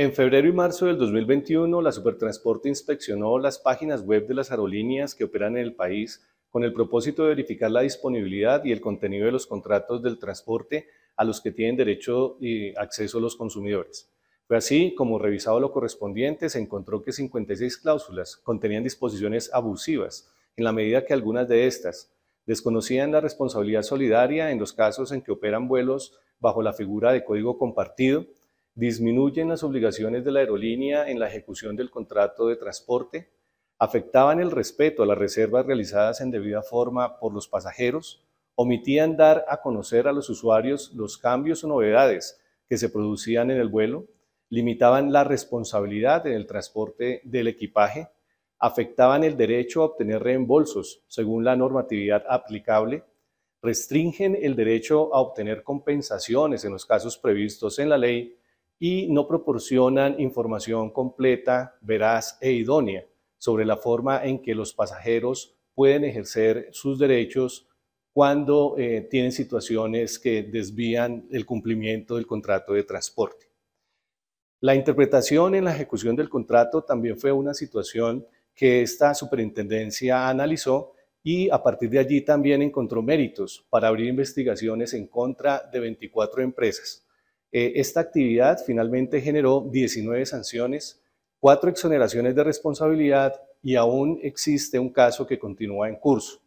En febrero y marzo del 2021, la Supertransporte inspeccionó las páginas web de las aerolíneas que operan en el país con el propósito de verificar la disponibilidad y el contenido de los contratos del transporte a los que tienen derecho y acceso los consumidores. Fue así como revisado lo correspondiente se encontró que 56 cláusulas contenían disposiciones abusivas, en la medida que algunas de estas desconocían la responsabilidad solidaria en los casos en que operan vuelos bajo la figura de código compartido, disminuyen las obligaciones de la aerolínea en la ejecución del contrato de transporte, afectaban el respeto a las reservas realizadas en debida forma por los pasajeros, omitían dar a conocer a los usuarios los cambios o novedades que se producían en el vuelo, limitaban la responsabilidad en el transporte del equipaje, afectaban el derecho a obtener reembolsos según la normatividad aplicable, restringen el derecho a obtener compensaciones en los casos previstos en la ley y no proporcionan información completa, veraz e idónea sobre la forma en que los pasajeros pueden ejercer sus derechos cuando eh, tienen situaciones que desvían el cumplimiento del contrato de transporte. La interpretación en la ejecución del contrato también fue una situación que esta superintendencia analizó y a partir de allí también encontró méritos para abrir investigaciones en contra de 24 empresas eh, esta actividad finalmente generó 19 sanciones, 4 exoneraciones de responsabilidad y aún existe un caso que continúa en curso.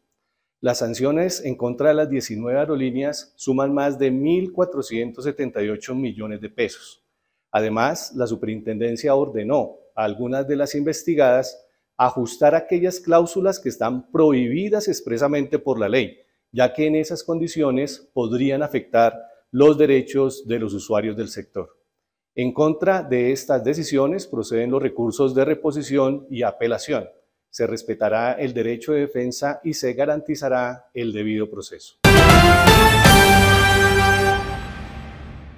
Las sanciones en contra de las 19 aerolíneas suman más de 1.478 millones de pesos. Además, la superintendencia ordenó a algunas de las investigadas ajustar aquellas cláusulas que están prohibidas expresamente por la ley, ya que en esas condiciones podrían afectar los derechos de los usuarios del sector. En contra de estas decisiones proceden los recursos de reposición y apelación. Se respetará el derecho de defensa y se garantizará el debido proceso.